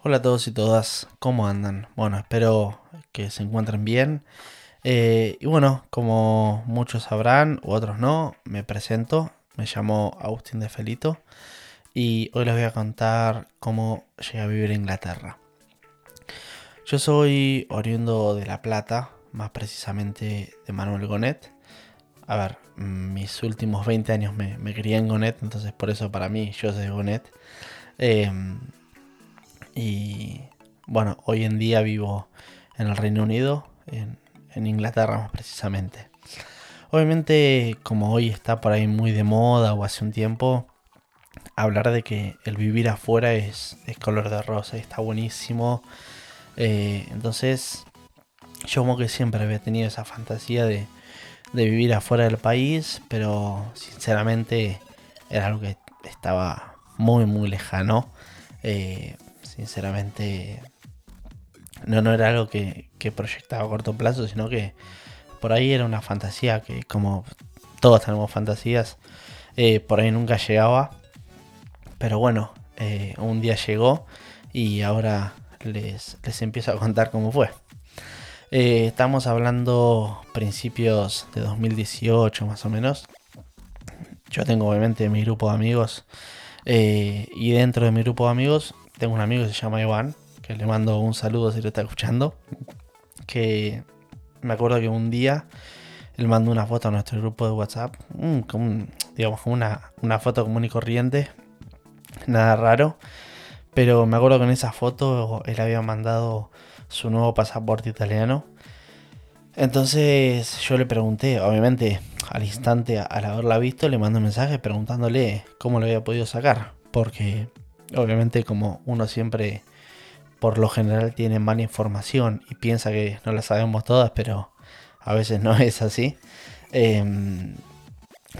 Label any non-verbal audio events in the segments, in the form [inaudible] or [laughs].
Hola a todos y todas, ¿cómo andan? Bueno, espero que se encuentren bien. Eh, y bueno, como muchos sabrán, u otros no, me presento. Me llamo Agustín de Felito y hoy les voy a contar cómo llegué a vivir en Inglaterra. Yo soy oriundo de La Plata, más precisamente de Manuel Gonet. A ver, mis últimos 20 años me, me crié en Gonet, entonces por eso para mí yo soy Gonet. Em, y bueno, hoy en día vivo en el Reino Unido, en, Inglaterra más precisamente. Obviamente, como hoy está por ahí muy de moda o hace un tiempo, hablar de que el vivir afuera es, color de rosa y está buenísimo. Eh, entonces, yo como que siempre había tenido esa fantasía de, vivir afuera del país, pero sinceramente era algo que estaba muy, muy lejano. Eh, sinceramente no, no era algo que, proyectaba a corto plazo, sino que por ahí era una fantasía que como todos tenemos fantasías, eh, por ahí nunca llegaba. Pero bueno, eh, un día llegó y ahora les, les empiezo a contar cómo fue. Eh, estamos hablando principios de 2018 más o menos. Yo tengo obviamente mi grupo de amigos y dentro de mi grupo de amigos tengo un amigo que se llama Iván, que le mando un saludo si lo está escuchando, que me acuerdo que un día él mandó una foto a nuestro grupo de WhatsApp, como digamos, una, una foto común y corriente, nada raro, pero me acuerdo que en esa foto él había mandado su nuevo pasaporte italiano. Entonces yo le pregunté, obviamente al instante al haberla visto, le mandé un mensaje preguntándole cómo lo había podido sacar, porque Obviamente como uno siempre por lo general tiene mala información y piensa que no la sabemos todas, pero a veces no [laughs] es así. Em,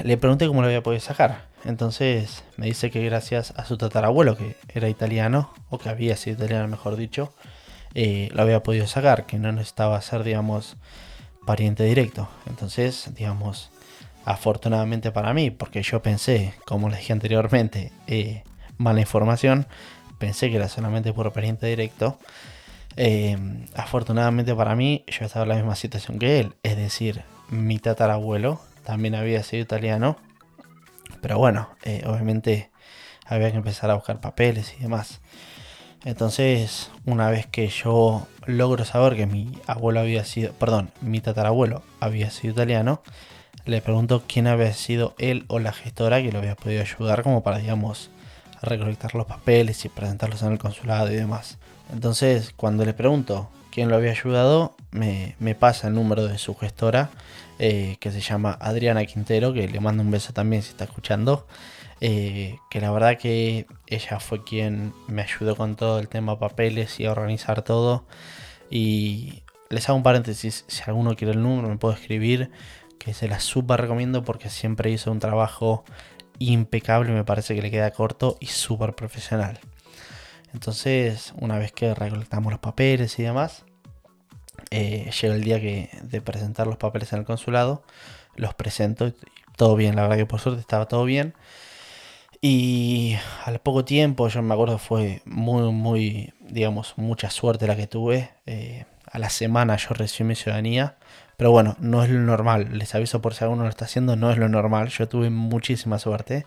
le pregunté cómo lo había podido sacar. Entonces me dice que gracias a su tatarabuelo, que era italiano, o que había sido italiano mejor dicho, eh, lo había podido sacar, que no necesitaba ser, digamos, pariente directo. Entonces, digamos, afortunadamente para mí, porque yo pensé, como les dije anteriormente, eh, mala información. Pensé que era solamente por pariente directo. Eh, afortunadamente para mí, yo estaba en la misma situación que él. Es decir, mi tatarabuelo también había sido italiano. Pero bueno, eh, obviamente había que empezar a buscar papeles y demás. Entonces, una vez que yo logro saber que mi abuelo había sido, perdón, mi tatarabuelo había sido italiano, le pregunto quién había sido él o la gestora que lo había podido ayudar como para, digamos, recolectar los papeles y presentarlos en el consulado y demás. Entonces, cuando le pregunto quién lo había ayudado, me, pasa el número de su gestora, eh, que se llama Adriana Quintero, que le mando un beso también si está escuchando. Eh, que la verdad que ella fue quien me ayudó con todo el tema papeles y a organizar todo. Y les hago un paréntesis, si alguno quiere el número me puedo escribir, que se la super recomiendo porque siempre hizo un trabajo impecable, me parece que le queda corto y súper profesional. Entonces, una vez que recolectamos los papeles y demás, eh, llega el día que, de presentar los papeles en el consulado, los presento, todo bien, la verdad que por suerte estaba todo bien. Y al poco tiempo, yo me acuerdo, fue muy, muy, digamos, mucha suerte la que tuve. Eh, a la semana yo recibí mi ciudadanía pero bueno, no es lo normal. Les aviso por si alguno lo está haciendo, no es lo normal. Yo tuve muchísima suerte.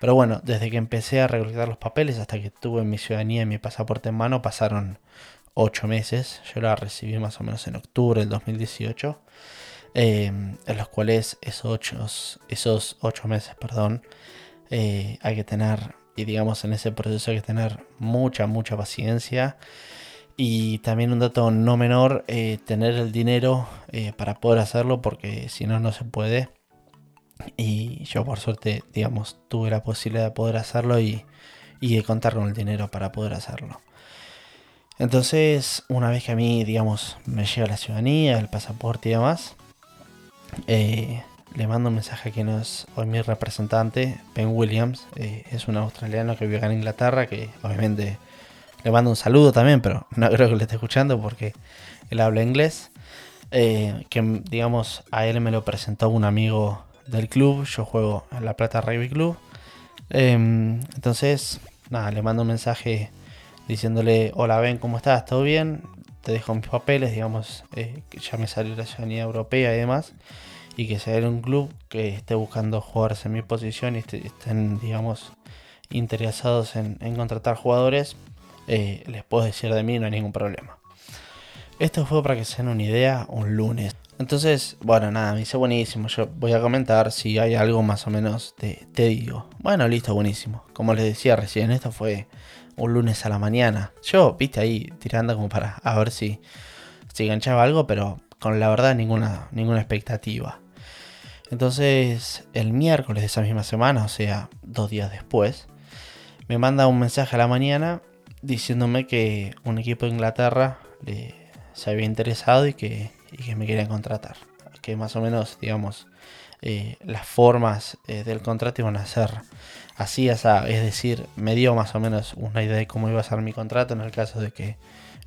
Pero bueno, desde que empecé a recolectar los papeles hasta que tuve mi ciudadanía y mi pasaporte en mano pasaron 8 meses. Yo la recibí más o menos en octubre del 2018. Em, en los cuales esos 8 esos ocho meses, perdón, eh, hay que tener, y digamos en ese proceso hay que tener mucha, mucha paciencia y también un dato no menor, eh, tener el dinero eh, para poder hacerlo, porque si no, no se puede. Y yo por suerte, digamos, tuve la posibilidad de poder hacerlo y, de contar con el dinero para poder hacerlo. Entonces, una vez que a mí, digamos, me llega la ciudadanía, el pasaporte y demás, eh, le mando un mensaje a quien es hoy mi representante, Ben Williams. es un australiano que vive en Inglaterra, que obviamente le mando un saludo también, pero [laughs] no creo que le esté escuchando porque él habla inglés. Eh, que digamos, a él me lo presentó un amigo del club. Yo juego en La Plata Rugby Club. Em, entonces, nada, le mando un mensaje diciéndole, hola Ben, ¿cómo estás? ¿Todo bien? Te dejo mis papeles, digamos, eh, que ya me salió la ciudadanía europea y demás, y que sea un club que esté buscando jugadores en mi posición y estén, digamos, interesados en, contratar jugadores, eh, les puedo decir de mí, no hay ningún problema. Esto fue para que se den una idea un lunes. Entonces, bueno, nada, me dice buenísimo. Yo voy a comentar si hay algo más o menos, te, te digo. Bueno, listo, buenísimo. Como les decía recién, esto fue un lunes a la mañana. Yo, viste, ahí tirando como para a ver si, si enganchaba algo, pero con la verdad ninguna, ninguna expectativa. Entonces, el miércoles de esa misma semana, o sea, dos días después, me manda un mensaje a la mañana diciéndome que un equipo de Inglaterra se había interesado y que y que me querían contratar. Que más o menos, digamos, eh, las formas eh, del contrato iban a ser así, es decir, me dio más o menos una idea de cómo iba a ser mi contrato en el caso de que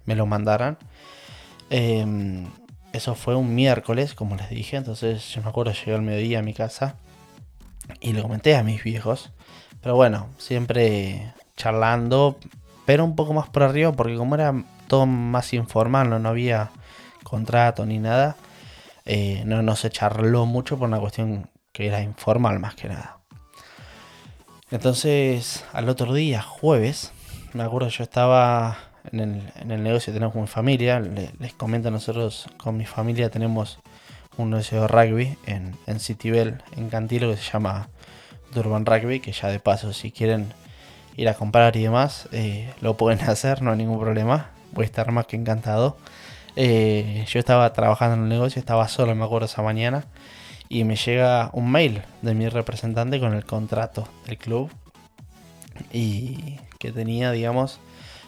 me lo mandaran. Em, eso fue un miércoles, como les dije, entonces yo me acuerdo, llegué al mediodía a mi casa y le comenté a mis viejos. Pero bueno, siempre charlando, pero un poco más por arriba, porque como era todo más informal, no, no había contrato ni nada. Eh, no, no se charló mucho por una cuestión que era informal más que nada. Entonces, al otro día, jueves, me acuerdo yo estaba en el, en el negocio tenemos mi familia. les comento nosotros con mi familia tenemos un negocio de rugby en, en Citybel, en Cantilo, que se llama Durban Rugby, que ya de paso si quieren ir a comprar y demás, eh, lo pueden [laughs] hacer, no hay ningún problema. Voy a estar más que encantado. Eh, yo estaba trabajando en el negocio, estaba solo, me acuerdo esa mañana, y me llega un mail de mi representante con el contrato del club y que tenía, digamos,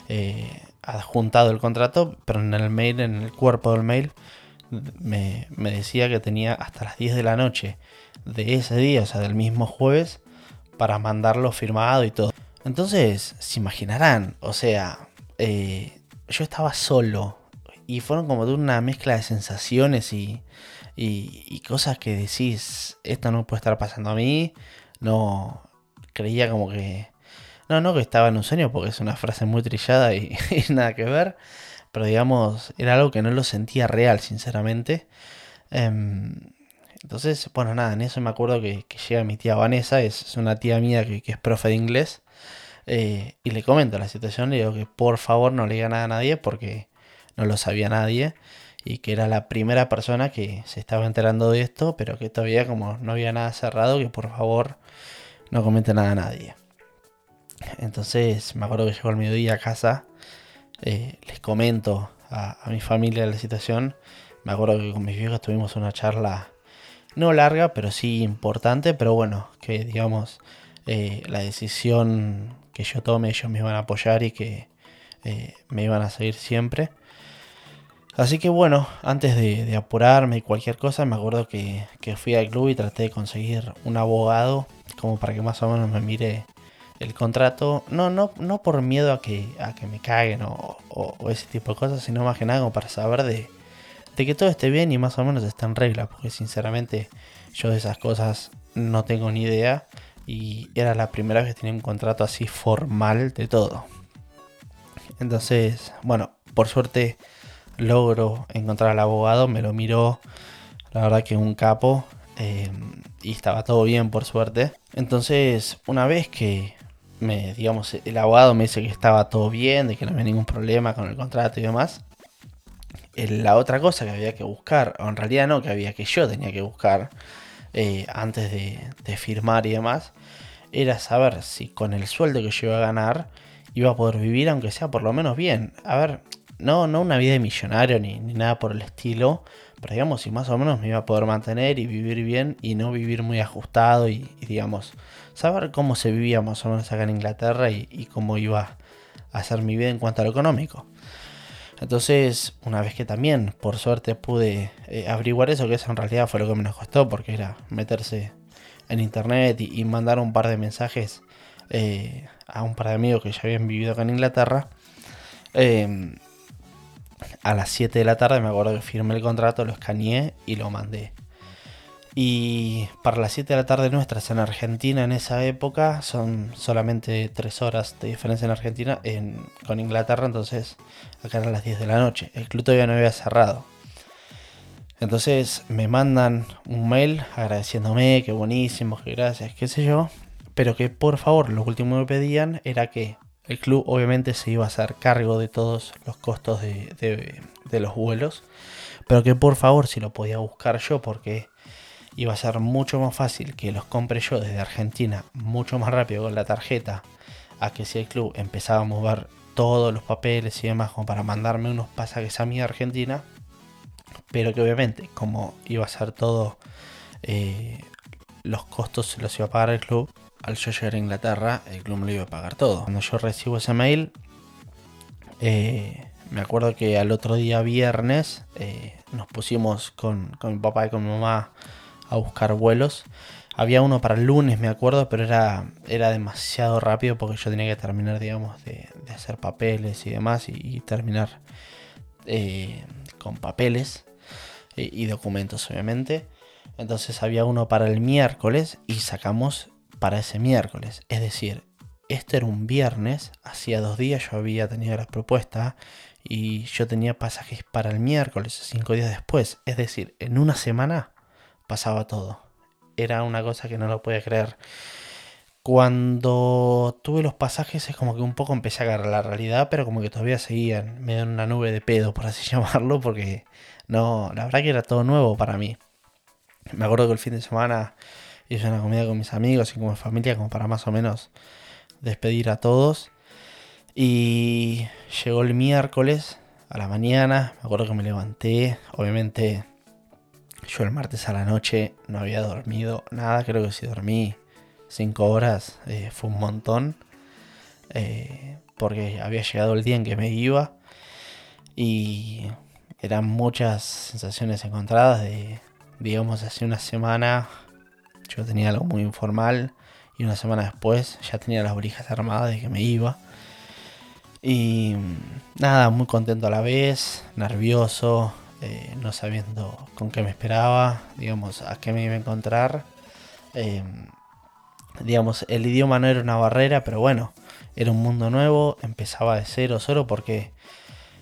eh, adjuntado el contrato, pero en el mail, en el cuerpo del mail, me, me, decía que tenía hasta las 10 de la noche de ese día, o sea, del mismo jueves, para mandarlo firmado y todo. Entonces, se imaginarán, o sea, eh, yo estaba solo y fueron como de una mezcla de sensaciones y, y, cosas que decís, esto no puede estar pasando a mí. No, creía como que... No, no que estaba en un sueño porque es una frase muy trillada y, [laughs] nada que ver. Pero digamos, era algo que no lo sentía real, sinceramente. Em, entonces, bueno, nada, en eso me acuerdo que, llega mi tía Vanessa, es, una tía mía que, es profe de inglés. Eh, y le comento la situación, le digo que por favor no le diga nada a nadie porque no lo sabía nadie y que era la primera persona que se estaba enterando de esto, pero que todavía como no había nada cerrado, que por favor no comente nada a nadie. Entonces me acuerdo que llegó el mediodía a casa, eh, les comento a, mi familia la situación, me acuerdo que con mis viejos tuvimos una charla no larga, pero sí importante, pero bueno, que digamos eh, la decisión que yo tome ellos me iban a apoyar y que eh, me iban a seguir siempre. Así que bueno, antes de, apurarme y cualquier cosa, me acuerdo que, fui al club y traté de conseguir un abogado como para que más o menos me mire el contrato. No, no, no por miedo a que, a que me caguen o, ese tipo de cosas, sino más que nada como para saber de, de que todo esté bien y más o menos está en regla. Porque sinceramente yo de esas cosas no tengo ni idea. Y era la primera vez que tenía un contrato así formal de todo. Entonces, bueno, por suerte logro encontrar al abogado, me lo miró, la verdad que un capo, eh, y estaba todo bien por suerte. Entonces, una vez que me, digamos, el abogado me dice que estaba todo bien, de que no había ningún problema con el contrato y demás, la otra cosa que había que buscar, o en realidad no, que había que yo tenía que buscar eh, antes de, firmar y demás, era saber si con el sueldo que yo iba a ganar iba a poder vivir, aunque sea por lo menos bien. A ver, no, no una vida de millonario ni, nada por el estilo, pero digamos, si más o menos me iba a poder mantener y vivir bien y no vivir muy ajustado y, digamos, saber cómo se vivía más o menos acá en Inglaterra y, cómo iba a ser mi vida en cuanto a lo económico. Entonces, una vez que también, por suerte, pude eh, averiguar eso, que eso en realidad fue lo que me nos costó, porque era meterse en internet y, mandar un par de mensajes eh, a un par de amigos que ya habían vivido acá en Inglaterra. Eh, a las 7 de la tarde me acuerdo que firmé el contrato, lo escaneé y lo mandé. Y para las 7 de la tarde nuestras en Argentina en esa época son solamente 3 horas de diferencia en Argentina con Inglaterra, entonces acá eran las 10 de la noche. El club todavía no había cerrado. Entonces me mandan un mail agradeciéndome, que buenísimo, que gracias, qué sé yo. Pero que por favor, lo último que me pedían era que el club obviamente se iba a hacer cargo de todos los costos de, de los vuelos. Pero que por favor, si lo podía buscar yo, porque iba a ser mucho más fácil que los compre yo desde Argentina, mucho más rápido con la tarjeta, a que si el club empezaba a mover todos los papeles y demás como para mandarme unos pasajes a mi Argentina, pero que obviamente como iba a ser todo, eh, los costos se los iba a pagar el club, al yo llegar a Inglaterra, el club me lo iba a pagar todo. Cuando yo recibo ese mail, eh, me acuerdo que al otro día viernes eh, nos pusimos con, con mi papá y con mi mamá a buscar vuelos. Había uno para el lunes, me acuerdo, pero era, era demasiado rápido porque yo tenía que terminar, digamos, de, hacer papeles y demás y, terminar eh, con papeles y, documentos, obviamente. Entonces había uno para el miércoles y sacamos para ese miércoles. Es decir, este era un viernes, hacía dos días yo había tenido la propuesta y yo tenía pasajes para el miércoles, cinco días después. Es decir, en una semana pasaba todo. Era una cosa que no lo podía creer. Cuando tuve los pasajes es como que un poco empecé a agarrar la realidad, pero como que todavía seguían medio en una nube de pedo, por así [laughs] llamarlo, porque no, la verdad que era todo nuevo para mí. Me acuerdo que el fin de semana hice una comida con mis amigos y con mi familia como para más o menos despedir a todos. Y llegó el miércoles a la mañana, me acuerdo que me levanté, obviamente yo el martes a la noche no había dormido nada, creo que si dormí 5 horas eh, fue un montón. Eh, porque había llegado el día en que me iba y eran muchas sensaciones encontradas de, digamos, hace una semana yo tenía algo muy informal y una semana después ya tenía las orejas armadas de que me iba. Y nada, muy contento a la vez, nervioso, eh, no sabiendo con qué me esperaba, digamos, a qué me iba a encontrar. Eh, digamos, el idioma no era una barrera, pero bueno, era un mundo nuevo, empezaba de cero solo porque,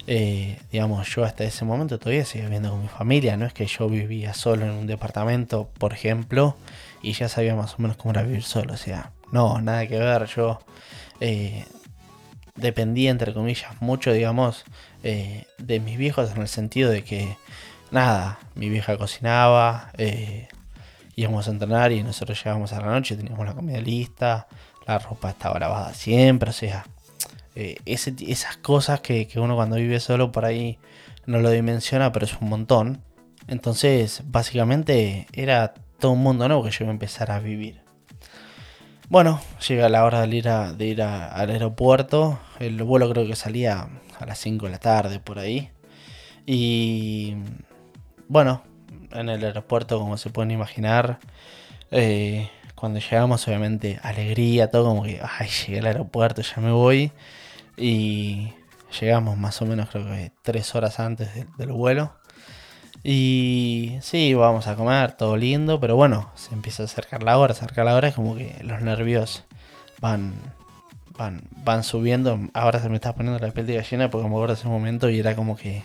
eh, digamos, yo hasta ese momento todavía seguía viviendo con mi familia, no es que yo vivía solo en un departamento, por ejemplo, y ya sabía más o menos cómo era vivir solo, o sea, no, nada que ver, yo dependía, entre comillas, mucho, digamos, eh, de mis viejos en el sentido de que, nada, mi vieja cocinaba, eh, íbamos a entrenar y nosotros llegábamos a la noche, teníamos la comida lista, la ropa estaba lavada siempre, o sea, eh, esas cosas que, que, uno cuando vive solo por ahí no lo dimensiona, pero es un montón. Entonces, básicamente era todo un mundo nuevo que yo iba a empezar a vivir. Bueno, llega la hora de ir, de ir al aeropuerto. El vuelo creo que salía a las 5 de la tarde por ahí. Y bueno, en el aeropuerto, como se pueden imaginar, eh, cuando llegamos, obviamente, alegría, todo como que, ay, llegué al aeropuerto, ya me voy. Y llegamos más o menos, creo que tres horas antes del vuelo. Y sí, vamos a comer, todo lindo, pero bueno, se empieza a acercar la hora, acercar la hora, es como que los nervios van, van, van subiendo. Ahora se me está poniendo la piel de gallina porque me acuerdo ese momento y era como que,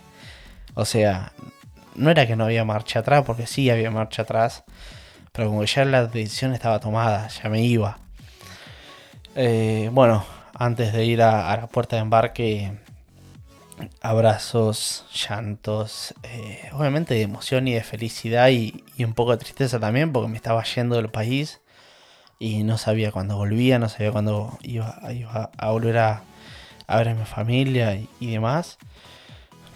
o sea, no era que no había marcha atrás, porque sí había marcha atrás, pero como que ya la decisión estaba tomada, ya me iba. Eh, bueno, antes de ir a la puerta de embarque abrazos, llantos, eh, obviamente de emoción y de felicidad y, un poco de tristeza también porque me estaba yendo del país y no sabía cuándo volvía, no sabía cuándo iba, a volver a, ver a mi familia y, demás.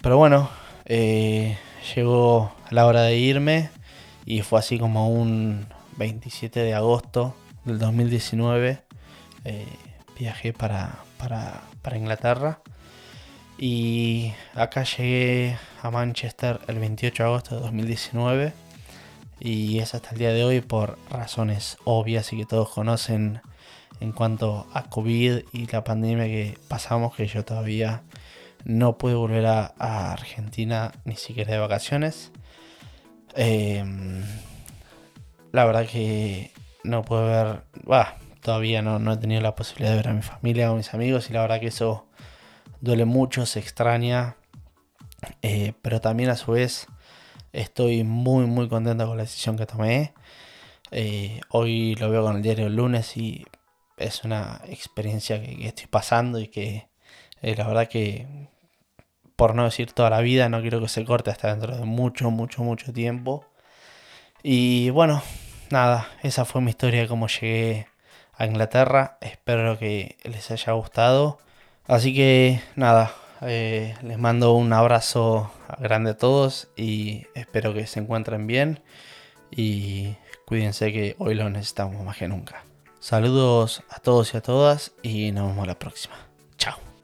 Pero bueno, eh, llegó la hora de irme y fue así como un 27 de agosto del 2019. Eh, viajé para, para Inglaterra. Y acá llegué a Manchester el 28 de agosto de 2019 y es hasta el día de hoy por razones obvias y que todos conocen en cuanto a COVID y la pandemia que pasamos, que yo todavía no pude volver a, Argentina ni siquiera de vacaciones. Em, la verdad que no puedo ver, bah, todavía no, no he tenido la posibilidad de ver a mi familia o mis amigos y la verdad que eso duele mucho, se extraña, eh, pero también a su vez estoy muy muy contento con la decisión que tomé. Eh, hoy lo veo con el diario el lunes y es una experiencia que, estoy pasando y que eh, la verdad que por no decir toda la vida no quiero que se corte hasta dentro de mucho mucho mucho tiempo. Y bueno, nada, esa fue mi historia de cómo llegué a Inglaterra. Espero que les haya gustado. Así que nada, eh, les mando un abrazo grande a todos y espero que se encuentren bien y cuídense que hoy lo necesitamos más que nunca. Saludos a todos y a todas y nos vemos la próxima. Chao.